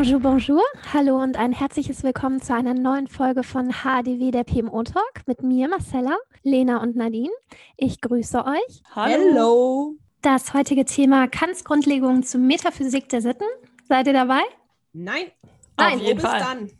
Bonjour, bonjour. Hallo und ein herzliches Willkommen zu einer neuen Folge von HDW, der PMO Talk mit mir, Marcella, Lena und Nadine. Ich grüße euch. Hallo. Das heutige Thema Kants-Grundlegungen zur Metaphysik der Sitten. Seid ihr dabei? Nein. Nein. Auf jeden Fall. dann.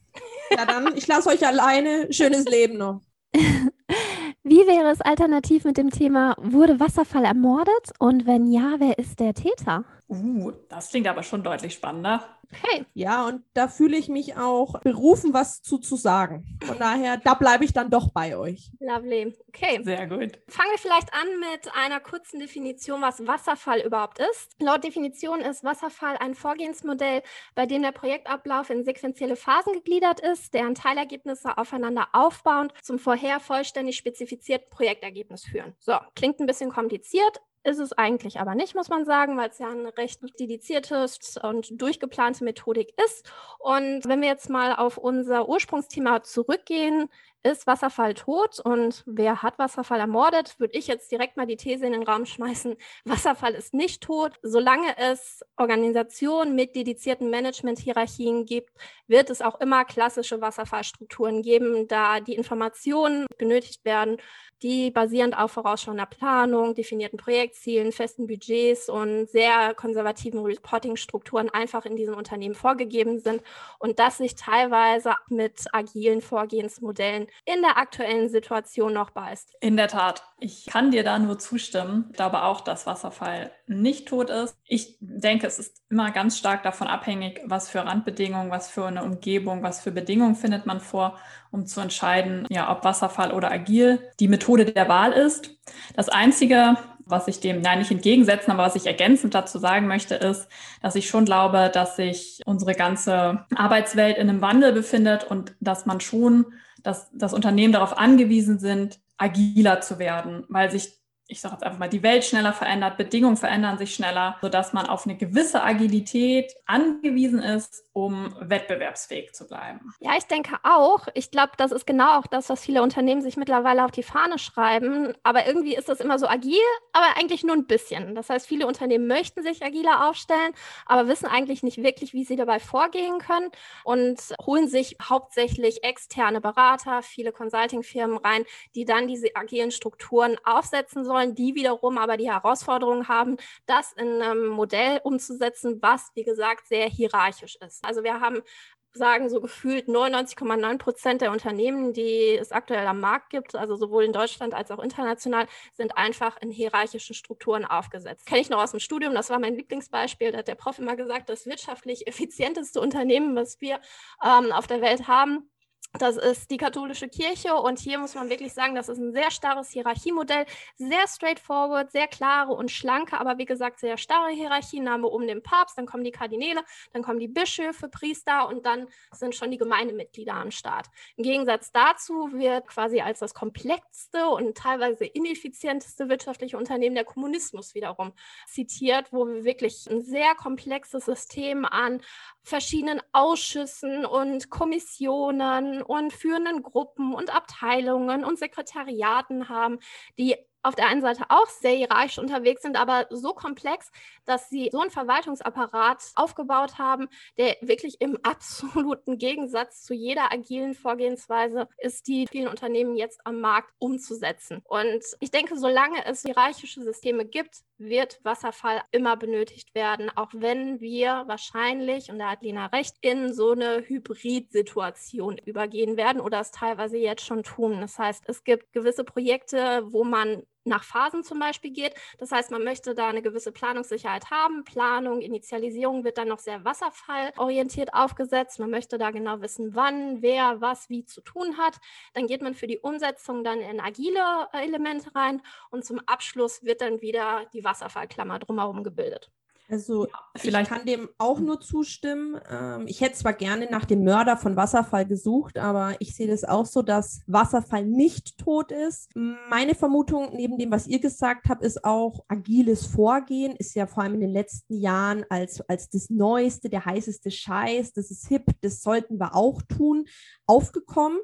Ja, dann, ich lasse euch alleine. Schönes Leben noch. Wie wäre es alternativ mit dem Thema, wurde Wasserfall ermordet? Und wenn ja, wer ist der Täter? Uh, das klingt aber schon deutlich spannender. Okay. Ja, und da fühle ich mich auch berufen, was zu, zu sagen. Von daher, da bleibe ich dann doch bei euch. Lovely. Okay. Sehr gut. Fangen wir vielleicht an mit einer kurzen Definition, was Wasserfall überhaupt ist. Laut Definition ist Wasserfall ein Vorgehensmodell, bei dem der Projektablauf in sequentielle Phasen gegliedert ist, deren Teilergebnisse aufeinander aufbauend zum vorher vollständig spezifizierten Projektergebnis führen. So, klingt ein bisschen kompliziert, ist es eigentlich aber nicht, muss man sagen, weil es ja eine recht dedizierte und durchgeplante Methodik ist. Und wenn wir jetzt mal auf unser Ursprungsthema zurückgehen, ist Wasserfall tot und wer hat Wasserfall ermordet, würde ich jetzt direkt mal die These in den Raum schmeißen, Wasserfall ist nicht tot. Solange es Organisationen mit dedizierten Management-Hierarchien gibt, wird es auch immer klassische Wasserfallstrukturen geben, da die Informationen benötigt werden, die basierend auf vorausschauender Planung, definierten Projektzielen, festen Budgets und sehr konservativen Reporting-Strukturen einfach in diesem Unternehmen vorgegeben sind und das sich teilweise mit agilen Vorgehensmodellen in der aktuellen Situation noch beißt. In der Tat. Ich kann dir da nur zustimmen. Ich glaube auch, dass Wasserfall nicht tot ist. Ich denke, es ist immer ganz stark davon abhängig, was für Randbedingungen, was für eine Umgebung, was für Bedingungen findet man vor, um zu entscheiden, ja, ob Wasserfall oder agil die Methode der Wahl ist. Das Einzige, was ich dem, nein, nicht entgegensetzen, aber was ich ergänzend dazu sagen möchte, ist, dass ich schon glaube, dass sich unsere ganze Arbeitswelt in einem Wandel befindet und dass man schon dass das Unternehmen darauf angewiesen sind, agiler zu werden, weil sich ich sage jetzt einfach mal, die Welt schneller verändert, Bedingungen verändern sich schneller, sodass man auf eine gewisse Agilität angewiesen ist, um wettbewerbsfähig zu bleiben. Ja, ich denke auch. Ich glaube, das ist genau auch das, was viele Unternehmen sich mittlerweile auf die Fahne schreiben. Aber irgendwie ist das immer so agil, aber eigentlich nur ein bisschen. Das heißt, viele Unternehmen möchten sich agiler aufstellen, aber wissen eigentlich nicht wirklich, wie sie dabei vorgehen können und holen sich hauptsächlich externe Berater, viele Consulting-Firmen rein, die dann diese agilen Strukturen aufsetzen sollen wollen, die wiederum aber die Herausforderung haben, das in einem Modell umzusetzen, was, wie gesagt, sehr hierarchisch ist. Also wir haben sagen so gefühlt 99,9 Prozent der Unternehmen, die es aktuell am Markt gibt, also sowohl in Deutschland als auch international, sind einfach in hierarchischen Strukturen aufgesetzt. Kenne ich noch aus dem Studium, das war mein Lieblingsbeispiel, da hat der Prof immer gesagt, das wirtschaftlich effizienteste Unternehmen, was wir ähm, auf der Welt haben, das ist die katholische Kirche und hier muss man wirklich sagen, das ist ein sehr starres Hierarchiemodell, sehr straightforward, sehr klare und schlanke, aber wie gesagt sehr starre Hierarchien. Wir oben den Papst, dann kommen die Kardinäle, dann kommen die Bischöfe, Priester und dann sind schon die Gemeindemitglieder am Start. Im Gegensatz dazu wird quasi als das komplexste und teilweise ineffizienteste wirtschaftliche Unternehmen der Kommunismus wiederum zitiert, wo wir wirklich ein sehr komplexes System an verschiedenen Ausschüssen und Kommissionen und führenden Gruppen und Abteilungen und Sekretariaten haben, die auf der einen Seite auch sehr hierarchisch unterwegs sind, aber so komplex, dass sie so einen Verwaltungsapparat aufgebaut haben, der wirklich im absoluten Gegensatz zu jeder agilen Vorgehensweise ist, die vielen Unternehmen jetzt am Markt umzusetzen. Und ich denke, solange es hierarchische Systeme gibt, wird Wasserfall immer benötigt werden, auch wenn wir wahrscheinlich, und da hat Lena recht, in so eine Hybrid-Situation übergehen werden oder es teilweise jetzt schon tun. Das heißt, es gibt gewisse Projekte, wo man nach Phasen zum Beispiel geht. Das heißt, man möchte da eine gewisse Planungssicherheit haben. Planung, Initialisierung wird dann noch sehr wasserfallorientiert aufgesetzt. Man möchte da genau wissen, wann, wer, was, wie zu tun hat. Dann geht man für die Umsetzung dann in agile Elemente rein und zum Abschluss wird dann wieder die Wasserfallklammer drumherum gebildet. Also vielleicht ich kann dem auch nur zustimmen. Ähm, ich hätte zwar gerne nach dem Mörder von Wasserfall gesucht, aber ich sehe das auch so, dass Wasserfall nicht tot ist. Meine Vermutung neben dem, was ihr gesagt habt, ist auch agiles Vorgehen, ist ja vor allem in den letzten Jahren als, als das Neueste, der heißeste Scheiß, das ist hip, das sollten wir auch tun, aufgekommen.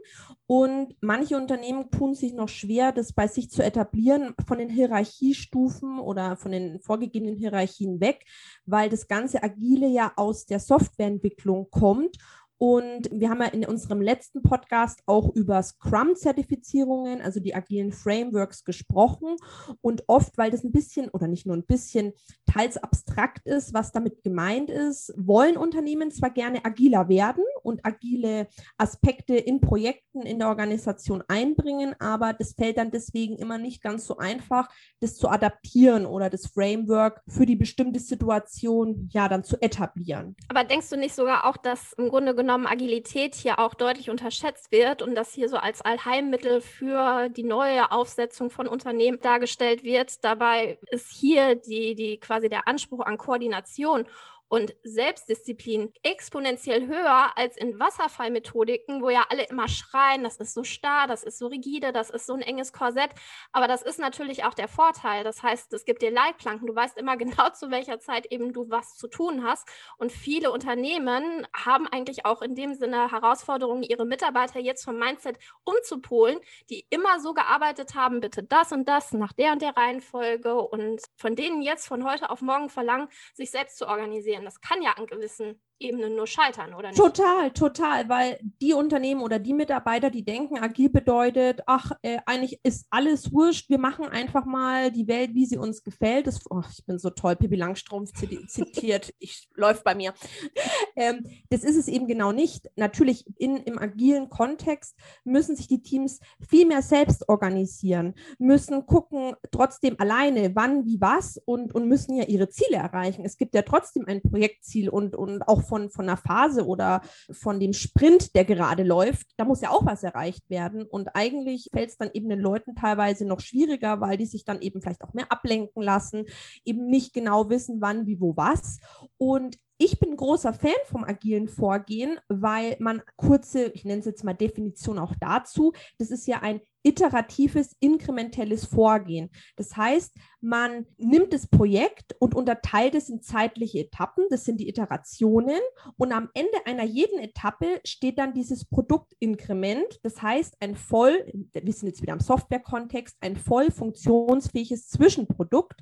Und manche Unternehmen tun sich noch schwer, das bei sich zu etablieren, von den Hierarchiestufen oder von den vorgegebenen Hierarchien weg weil das ganze Agile ja aus der Softwareentwicklung kommt und wir haben ja in unserem letzten Podcast auch über Scrum-Zertifizierungen, also die agilen Frameworks gesprochen. Und oft, weil das ein bisschen oder nicht nur ein bisschen teils abstrakt ist, was damit gemeint ist, wollen Unternehmen zwar gerne agiler werden und agile Aspekte in Projekten in der Organisation einbringen, aber das fällt dann deswegen immer nicht ganz so einfach, das zu adaptieren oder das Framework für die bestimmte Situation ja dann zu etablieren. Aber denkst du nicht sogar auch, dass im Grunde genommen genommen Agilität hier auch deutlich unterschätzt wird und das hier so als Allheilmittel für die neue Aufsetzung von Unternehmen dargestellt wird. Dabei ist hier die, die quasi der Anspruch an Koordination und Selbstdisziplin exponentiell höher als in Wasserfallmethodiken, wo ja alle immer schreien, das ist so starr, das ist so rigide, das ist so ein enges Korsett. Aber das ist natürlich auch der Vorteil. Das heißt, es gibt dir Leitplanken. Du weißt immer genau, zu welcher Zeit eben du was zu tun hast. Und viele Unternehmen haben eigentlich auch in dem Sinne Herausforderungen, ihre Mitarbeiter jetzt vom Mindset umzupolen, die immer so gearbeitet haben, bitte das und das nach der und der Reihenfolge und von denen jetzt von heute auf morgen verlangen, sich selbst zu organisieren organisieren. Das kann ja an gewissen Ebenen nur scheitern, oder nicht? Total, total, weil die Unternehmen oder die Mitarbeiter, die denken, agil bedeutet, ach, äh, eigentlich ist alles wurscht, wir machen einfach mal die Welt, wie sie uns gefällt. Das, oh, ich bin so toll, Pippi Langstrumpf zitiert, ich läuft bei mir. Ähm, das ist es eben genau nicht. Natürlich in, im agilen Kontext müssen sich die Teams viel mehr selbst organisieren, müssen gucken, trotzdem alleine, wann, wie, was und, und müssen ja ihre Ziele erreichen. Es gibt ja trotzdem ein Projektziel und, und auch von, von einer Phase oder von dem Sprint, der gerade läuft, da muss ja auch was erreicht werden. Und eigentlich fällt es dann eben den Leuten teilweise noch schwieriger, weil die sich dann eben vielleicht auch mehr ablenken lassen, eben nicht genau wissen, wann, wie, wo, was. Und ich bin großer Fan vom agilen Vorgehen, weil man kurze, ich nenne es jetzt mal Definition auch dazu, das ist ja ein iteratives, inkrementelles Vorgehen. Das heißt, man nimmt das Projekt und unterteilt es in zeitliche Etappen, das sind die Iterationen, und am Ende einer jeden Etappe steht dann dieses Produktinkrement, das heißt ein voll, wir sind jetzt wieder im Software-Kontext, ein voll funktionsfähiges Zwischenprodukt,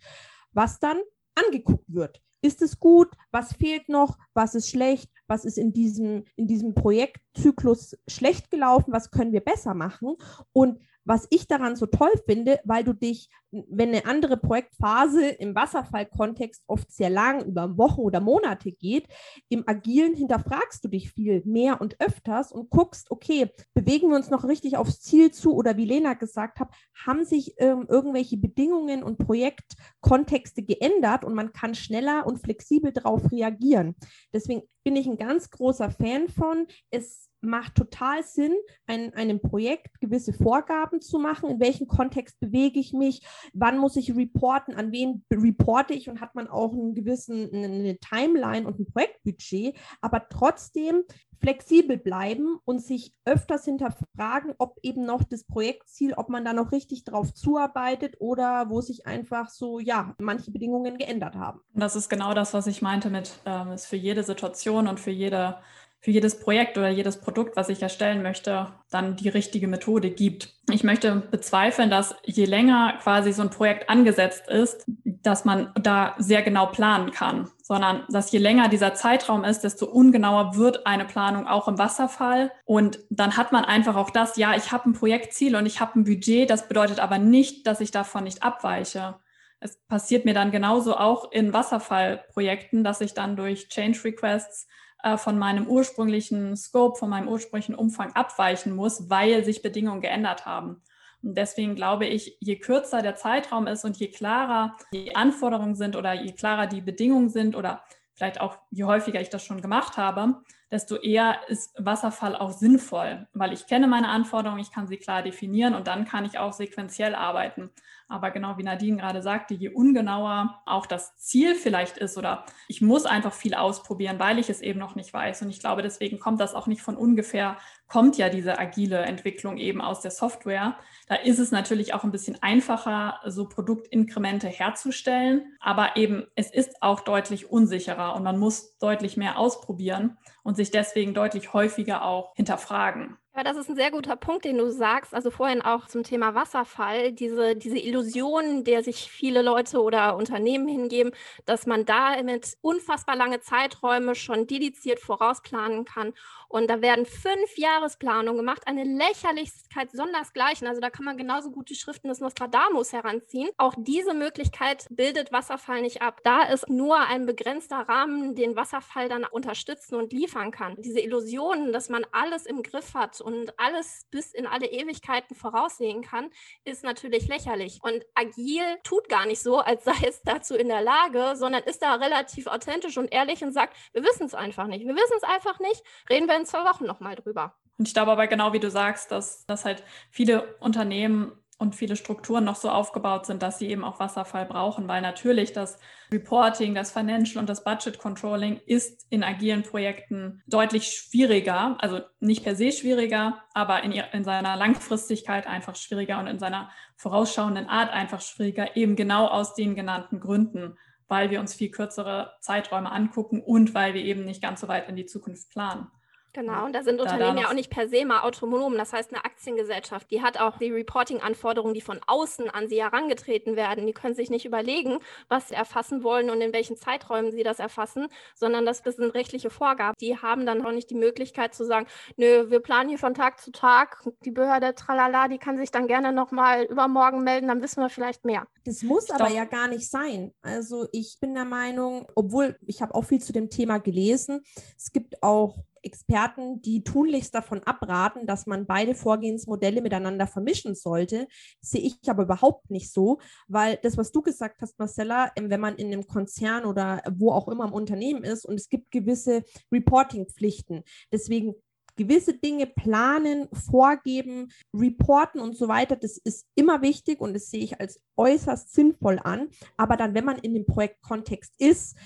was dann angeguckt wird. Ist es gut? Was fehlt noch? Was ist schlecht? Was ist in diesem, in diesem Projektzyklus schlecht gelaufen? Was können wir besser machen? Und was ich daran so toll finde, weil du dich, wenn eine andere Projektphase im Wasserfallkontext oft sehr lang, über Wochen oder Monate geht, im Agilen hinterfragst du dich viel mehr und öfters und guckst, okay, bewegen wir uns noch richtig aufs Ziel zu oder wie Lena gesagt hat, haben sich ähm, irgendwelche Bedingungen und Projektkontexte geändert und man kann schneller und flexibel darauf reagieren. Deswegen bin ich ein ganz großer Fan von, es macht total Sinn, ein, einem Projekt gewisse Vorgaben zu machen. In welchem Kontext bewege ich mich? Wann muss ich reporten? An wen reporte ich? Und hat man auch einen gewissen eine Timeline und ein Projektbudget, aber trotzdem flexibel bleiben und sich öfters hinterfragen, ob eben noch das Projektziel, ob man da noch richtig drauf zuarbeitet oder wo sich einfach so, ja, manche Bedingungen geändert haben. Das ist genau das, was ich meinte mit, ähm, ist für jede Situation und für jede für jedes Projekt oder jedes Produkt, was ich erstellen möchte, dann die richtige Methode gibt. Ich möchte bezweifeln, dass je länger quasi so ein Projekt angesetzt ist, dass man da sehr genau planen kann, sondern dass je länger dieser Zeitraum ist, desto ungenauer wird eine Planung auch im Wasserfall. Und dann hat man einfach auch das, ja, ich habe ein Projektziel und ich habe ein Budget, das bedeutet aber nicht, dass ich davon nicht abweiche. Es passiert mir dann genauso auch in Wasserfallprojekten, dass ich dann durch Change Requests äh, von meinem ursprünglichen Scope, von meinem ursprünglichen Umfang abweichen muss, weil sich Bedingungen geändert haben. Und deswegen glaube ich, je kürzer der Zeitraum ist und je klarer die Anforderungen sind oder je klarer die Bedingungen sind oder vielleicht auch je häufiger ich das schon gemacht habe, desto eher ist Wasserfall auch sinnvoll, weil ich kenne meine Anforderungen, ich kann sie klar definieren und dann kann ich auch sequenziell arbeiten. Aber genau wie Nadine gerade sagte, je ungenauer auch das Ziel vielleicht ist oder ich muss einfach viel ausprobieren, weil ich es eben noch nicht weiß. Und ich glaube, deswegen kommt das auch nicht von ungefähr, kommt ja diese agile Entwicklung eben aus der Software. Da ist es natürlich auch ein bisschen einfacher, so Produktinkremente herzustellen. Aber eben, es ist auch deutlich unsicherer und man muss deutlich mehr ausprobieren und sich deswegen deutlich häufiger auch hinterfragen. Aber das ist ein sehr guter Punkt, den du sagst. Also vorhin auch zum Thema Wasserfall, diese, diese Illusion, der sich viele Leute oder Unternehmen hingeben, dass man da mit unfassbar lange Zeiträume schon dediziert vorausplanen kann. Und da werden fünf Jahresplanungen gemacht, eine Lächerlichkeit sondersgleichen. Also da kann man genauso gut die Schriften des Nostradamus heranziehen. Auch diese Möglichkeit bildet Wasserfall nicht ab. Da ist nur ein begrenzter Rahmen, den Wasserfall dann unterstützen und liefern kann. Diese Illusionen, dass man alles im Griff hat und alles bis in alle Ewigkeiten voraussehen kann, ist natürlich lächerlich. Und agil tut gar nicht so, als sei es dazu in der Lage, sondern ist da relativ authentisch und ehrlich und sagt, wir wissen es einfach nicht. Wir wissen es einfach nicht. Reden wir in zwei Wochen nochmal drüber. Und ich glaube aber genau wie du sagst, dass, dass halt viele Unternehmen und viele Strukturen noch so aufgebaut sind, dass sie eben auch Wasserfall brauchen, weil natürlich das Reporting, das Financial und das Budget Controlling ist in agilen Projekten deutlich schwieriger, also nicht per se schwieriger, aber in, in seiner Langfristigkeit einfach schwieriger und in seiner vorausschauenden Art einfach schwieriger, eben genau aus den genannten Gründen, weil wir uns viel kürzere Zeiträume angucken und weil wir eben nicht ganz so weit in die Zukunft planen. Genau, und da sind Unternehmen ja auch nicht per se mal autonom. Das heißt, eine Aktiengesellschaft, die hat auch die Reporting-Anforderungen, die von außen an sie herangetreten werden. Die können sich nicht überlegen, was sie erfassen wollen und in welchen Zeiträumen sie das erfassen, sondern das sind rechtliche Vorgaben. Die haben dann auch nicht die Möglichkeit zu sagen, nö, wir planen hier von Tag zu Tag. Die Behörde Tralala, die kann sich dann gerne nochmal übermorgen melden, dann wissen wir vielleicht mehr. Das muss aber ja gar nicht sein. Also ich bin der Meinung, obwohl ich habe auch viel zu dem Thema gelesen, es gibt auch Experten, die tunlichst davon abraten, dass man beide Vorgehensmodelle miteinander vermischen sollte, sehe ich aber überhaupt nicht so, weil das, was du gesagt hast, Marcella, ähm, wenn man in einem Konzern oder wo auch immer im Unternehmen ist und es gibt gewisse Reporting-Pflichten, deswegen gewisse Dinge planen, vorgeben, reporten und so weiter, das ist immer wichtig und das sehe ich als äußerst sinnvoll an. Aber dann, wenn man in dem Projektkontext ist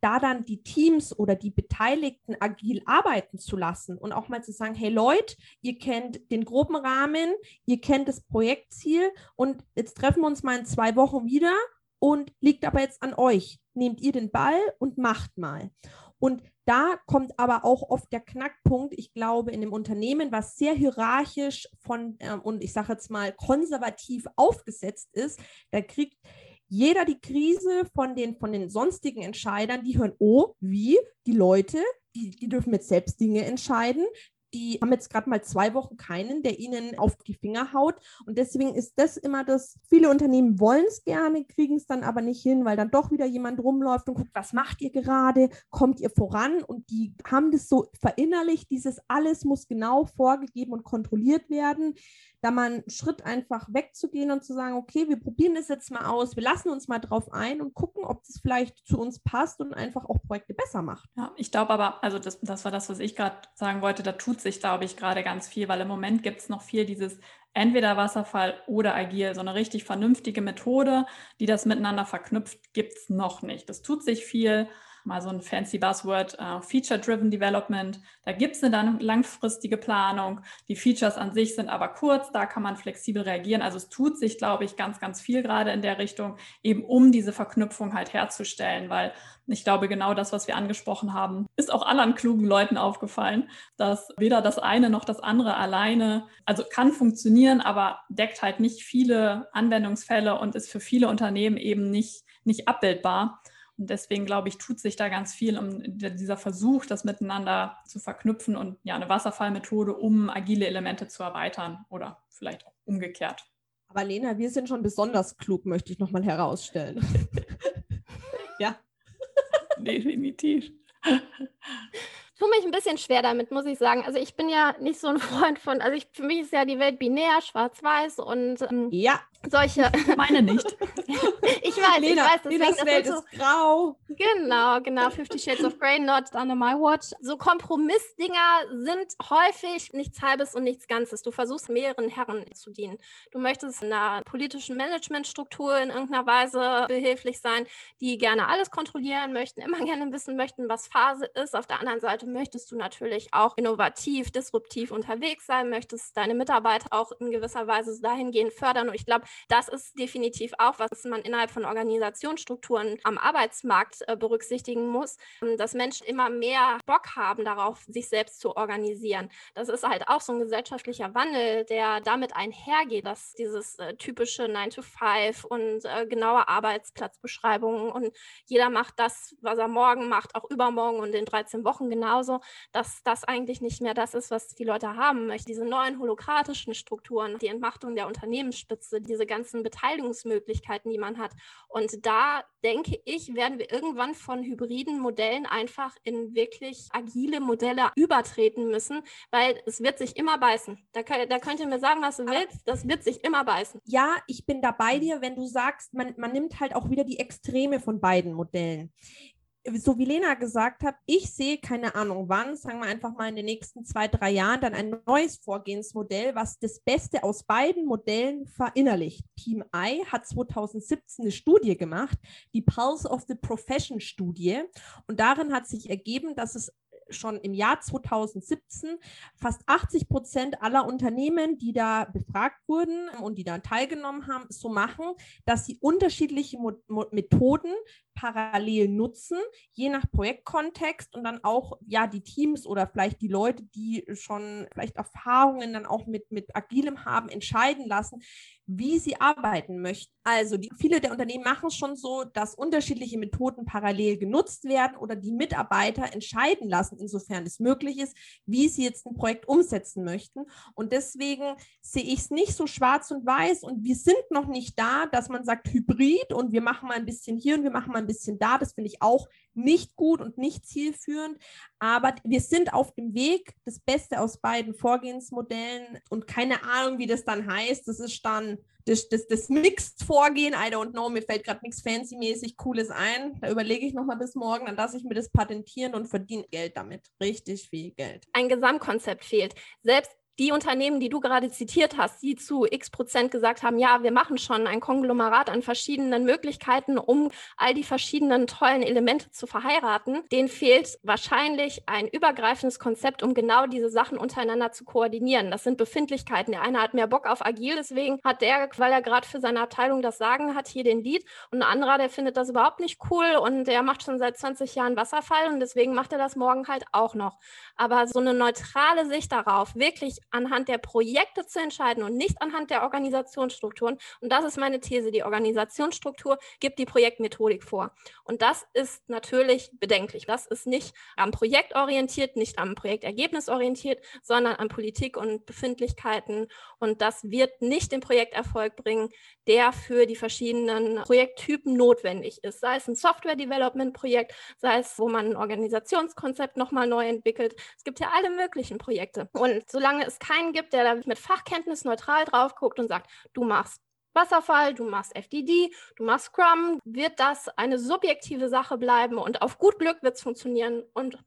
da dann die Teams oder die Beteiligten agil arbeiten zu lassen und auch mal zu sagen, hey Leute, ihr kennt den groben Rahmen, ihr kennt das Projektziel und jetzt treffen wir uns mal in zwei Wochen wieder und liegt aber jetzt an euch. Nehmt ihr den Ball und macht mal. Und da kommt aber auch oft der Knackpunkt, ich glaube, in dem Unternehmen, was sehr hierarchisch von ähm, und ich sage jetzt mal konservativ aufgesetzt ist, da kriegt jeder die Krise von den, von den sonstigen Entscheidern, die hören, oh, wie, die Leute, die, die dürfen jetzt selbst Dinge entscheiden, die haben jetzt gerade mal zwei Wochen keinen, der ihnen auf die Finger haut. Und deswegen ist das immer das, viele Unternehmen wollen es gerne, kriegen es dann aber nicht hin, weil dann doch wieder jemand rumläuft und guckt, was macht ihr gerade, kommt ihr voran? Und die haben das so verinnerlicht, dieses alles muss genau vorgegeben und kontrolliert werden da mal einen Schritt einfach wegzugehen und zu sagen, okay, wir probieren das jetzt mal aus, wir lassen uns mal drauf ein und gucken, ob das vielleicht zu uns passt und einfach auch Projekte besser macht. Ja, ich glaube aber, also das, das war das, was ich gerade sagen wollte, da tut sich, glaube ich, gerade ganz viel, weil im Moment gibt es noch viel dieses entweder Wasserfall oder agil. So eine richtig vernünftige Methode, die das miteinander verknüpft, gibt es noch nicht. Das tut sich viel mal so ein fancy Buzzword, uh, Feature-Driven Development. Da gibt es eine langfristige Planung. Die Features an sich sind aber kurz, da kann man flexibel reagieren. Also es tut sich, glaube ich, ganz, ganz viel gerade in der Richtung, eben um diese Verknüpfung halt herzustellen, weil ich glaube, genau das, was wir angesprochen haben, ist auch anderen klugen Leuten aufgefallen, dass weder das eine noch das andere alleine, also kann funktionieren, aber deckt halt nicht viele Anwendungsfälle und ist für viele Unternehmen eben nicht, nicht abbildbar. Und deswegen glaube ich, tut sich da ganz viel um dieser Versuch, das miteinander zu verknüpfen und ja, eine Wasserfallmethode, um agile Elemente zu erweitern oder vielleicht auch umgekehrt. Aber Lena, wir sind schon besonders klug, möchte ich nochmal herausstellen. ja. Definitiv tue mich ein bisschen schwer damit, muss ich sagen. Also ich bin ja nicht so ein Freund von, also ich, für mich ist ja die Welt binär, schwarz-weiß und ähm, ja. Solche. Meine nicht. ich weiß, Lena, ich weiß, deswegen, Lenas Welt so, ist grau. Genau, genau. Fifty Shades of Grey, not under my watch. So Kompromissdinger sind häufig nichts Halbes und nichts Ganzes. Du versuchst mehreren Herren zu dienen. Du möchtest einer politischen Managementstruktur in irgendeiner Weise behilflich sein, die gerne alles kontrollieren möchten, immer gerne wissen möchten, was Phase ist. Auf der anderen Seite möchtest du natürlich auch innovativ, disruptiv unterwegs sein, möchtest deine Mitarbeiter auch in gewisser Weise dahingehend fördern. Und ich glaube, das ist definitiv auch, was man innerhalb von Organisationsstrukturen am Arbeitsmarkt äh, berücksichtigen muss, ähm, dass Menschen immer mehr Bock haben darauf, sich selbst zu organisieren. Das ist halt auch so ein gesellschaftlicher Wandel, der damit einhergeht, dass dieses äh, typische 9 to 5 und äh, genaue Arbeitsplatzbeschreibungen und jeder macht das, was er morgen macht, auch übermorgen und in 13 Wochen genauso, dass das eigentlich nicht mehr das ist, was die Leute haben möchten. Diese neuen holokratischen Strukturen, die Entmachtung der Unternehmensspitze, diese ganzen Beteiligungsmöglichkeiten, die man hat. Und da denke ich, werden wir irgendwann von hybriden Modellen einfach in wirklich agile Modelle übertreten müssen, weil es wird sich immer beißen. Da, da könnt ihr mir sagen, was du willst, das wird sich immer beißen. Ja, ich bin da bei dir, wenn du sagst, man, man nimmt halt auch wieder die Extreme von beiden Modellen so wie Lena gesagt hat, ich sehe keine Ahnung wann, sagen wir einfach mal in den nächsten zwei, drei Jahren, dann ein neues Vorgehensmodell, was das Beste aus beiden Modellen verinnerlicht. Team I hat 2017 eine Studie gemacht, die Pulse of the Profession Studie. Und darin hat sich ergeben, dass es schon im Jahr 2017 fast 80 Prozent aller Unternehmen, die da befragt wurden und die da teilgenommen haben, so machen, dass sie unterschiedliche Mo Mo Methoden parallel nutzen, je nach Projektkontext und dann auch ja die Teams oder vielleicht die Leute, die schon vielleicht Erfahrungen dann auch mit, mit Agilem haben, entscheiden lassen, wie sie arbeiten möchten. Also die, viele der Unternehmen machen es schon so, dass unterschiedliche Methoden parallel genutzt werden oder die Mitarbeiter entscheiden lassen, insofern es möglich ist, wie sie jetzt ein Projekt umsetzen möchten. Und deswegen sehe ich es nicht so schwarz und weiß und wir sind noch nicht da, dass man sagt Hybrid und wir machen mal ein bisschen hier und wir machen mal ein bisschen da. Das finde ich auch nicht gut und nicht zielführend. Aber wir sind auf dem Weg, das Beste aus beiden Vorgehensmodellen und keine Ahnung, wie das dann heißt. Das ist dann das, das, das Mixed-Vorgehen. I don't know, mir fällt gerade nichts fancy-mäßig Cooles ein. Da überlege ich nochmal bis morgen, dann lasse ich mir das patentieren und verdiene Geld damit. Richtig viel Geld. Ein Gesamtkonzept fehlt. Selbst die Unternehmen, die du gerade zitiert hast, die zu x Prozent gesagt haben, ja, wir machen schon ein Konglomerat an verschiedenen Möglichkeiten, um all die verschiedenen tollen Elemente zu verheiraten, denen fehlt wahrscheinlich ein übergreifendes Konzept, um genau diese Sachen untereinander zu koordinieren. Das sind Befindlichkeiten. Der eine hat mehr Bock auf agil, deswegen hat der, weil er gerade für seine Abteilung das Sagen hat, hier den Lied. Und ein anderer, der findet das überhaupt nicht cool und der macht schon seit 20 Jahren Wasserfall und deswegen macht er das morgen halt auch noch. Aber so eine neutrale Sicht darauf, wirklich anhand der Projekte zu entscheiden und nicht anhand der Organisationsstrukturen. Und das ist meine These. Die Organisationsstruktur gibt die Projektmethodik vor. Und das ist natürlich bedenklich. Das ist nicht am Projekt orientiert, nicht am Projektergebnis orientiert, sondern an Politik und Befindlichkeiten. Und das wird nicht den Projekterfolg bringen, der für die verschiedenen Projekttypen notwendig ist. Sei es ein Software-Development-Projekt, sei es, wo man ein Organisationskonzept nochmal neu entwickelt. Es gibt ja alle möglichen Projekte. Und solange es keinen gibt, der da mit Fachkenntnis neutral drauf guckt und sagt, du machst Wasserfall, du machst FDD, du machst Scrum, wird das eine subjektive Sache bleiben und auf gut Glück wird es funktionieren und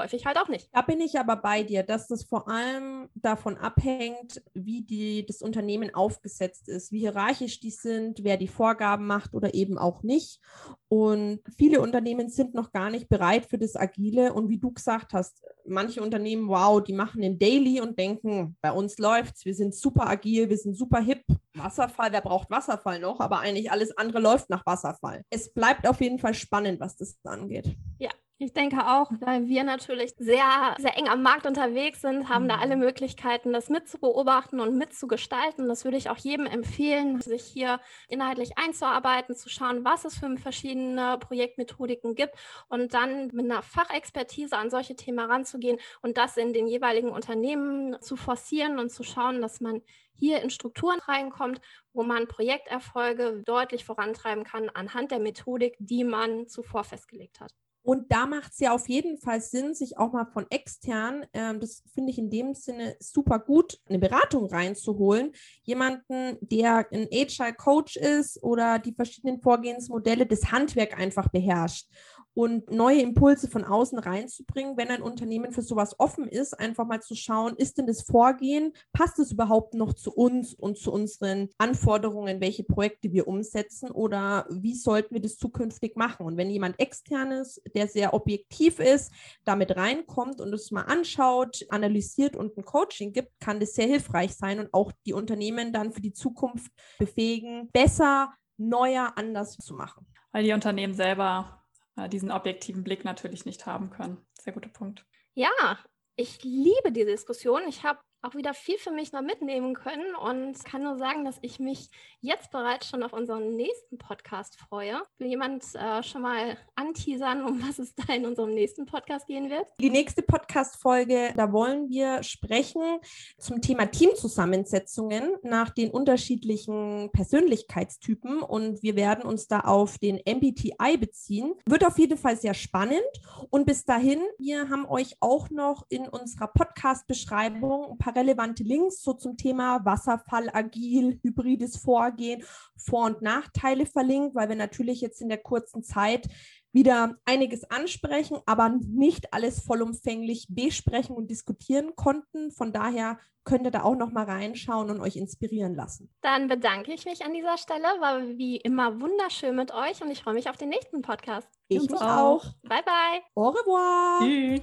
häufig halt auch nicht. Da bin ich aber bei dir, dass das vor allem davon abhängt, wie die, das Unternehmen aufgesetzt ist, wie hierarchisch die sind, wer die Vorgaben macht oder eben auch nicht. Und viele Unternehmen sind noch gar nicht bereit für das Agile. Und wie du gesagt hast, manche Unternehmen, wow, die machen den Daily und denken, bei uns läuft's, wir sind super agil, wir sind super hip. Wasserfall, wer braucht Wasserfall noch? Aber eigentlich alles andere läuft nach Wasserfall. Es bleibt auf jeden Fall spannend, was das angeht. Ja, ich denke auch, weil wir natürlich sehr, sehr eng am Markt unterwegs sind, haben da alle mhm. Möglichkeiten, das mitzubeobachten und mitzugestalten. Das würde ich auch jedem empfehlen, sich hier inhaltlich einzuarbeiten, zu schauen, was es für verschiedene Projektmethodiken gibt und dann mit einer Fachexpertise an solche Themen ranzugehen und das in den jeweiligen Unternehmen zu forcieren und zu schauen, dass man hier in Strukturen reinkommt, wo man Projekterfolge deutlich vorantreiben kann anhand der Methodik, die man zuvor festgelegt hat. Und da macht es ja auf jeden Fall Sinn, sich auch mal von extern, ähm, das finde ich in dem Sinne super gut, eine Beratung reinzuholen. Jemanden, der ein Agile Coach ist oder die verschiedenen Vorgehensmodelle, das Handwerk einfach beherrscht und neue Impulse von außen reinzubringen, wenn ein Unternehmen für sowas offen ist, einfach mal zu schauen, ist denn das Vorgehen, passt es überhaupt noch zu uns und zu unseren Anforderungen, welche Projekte wir umsetzen oder wie sollten wir das zukünftig machen? Und wenn jemand externes, der sehr objektiv ist, damit reinkommt und es mal anschaut, analysiert und ein Coaching gibt, kann das sehr hilfreich sein und auch die Unternehmen dann für die Zukunft befähigen, besser, neuer, anders zu machen. Weil die Unternehmen selber diesen objektiven Blick natürlich nicht haben können. Sehr guter Punkt. Ja, ich liebe die Diskussion. Ich habe auch wieder viel für mich noch mitnehmen können und kann nur sagen, dass ich mich jetzt bereits schon auf unseren nächsten Podcast freue. Will jemand äh, schon mal anteasern, um was es da in unserem nächsten Podcast gehen wird? Die nächste Podcast-Folge, da wollen wir sprechen zum Thema Teamzusammensetzungen nach den unterschiedlichen Persönlichkeitstypen und wir werden uns da auf den MBTI beziehen. Wird auf jeden Fall sehr spannend und bis dahin, wir haben euch auch noch in unserer Podcast-Beschreibung ein paar paar relevante Links so zum Thema Wasserfall, agil, hybrides Vorgehen, Vor- und Nachteile verlinkt, weil wir natürlich jetzt in der kurzen Zeit wieder einiges ansprechen, aber nicht alles vollumfänglich besprechen und diskutieren konnten. Von daher könnt ihr da auch noch mal reinschauen und euch inspirieren lassen. Dann bedanke ich mich an dieser Stelle. War wie immer wunderschön mit euch und ich freue mich auf den nächsten Podcast. Ich mich auch. Bye bye. Au revoir. Tschüss.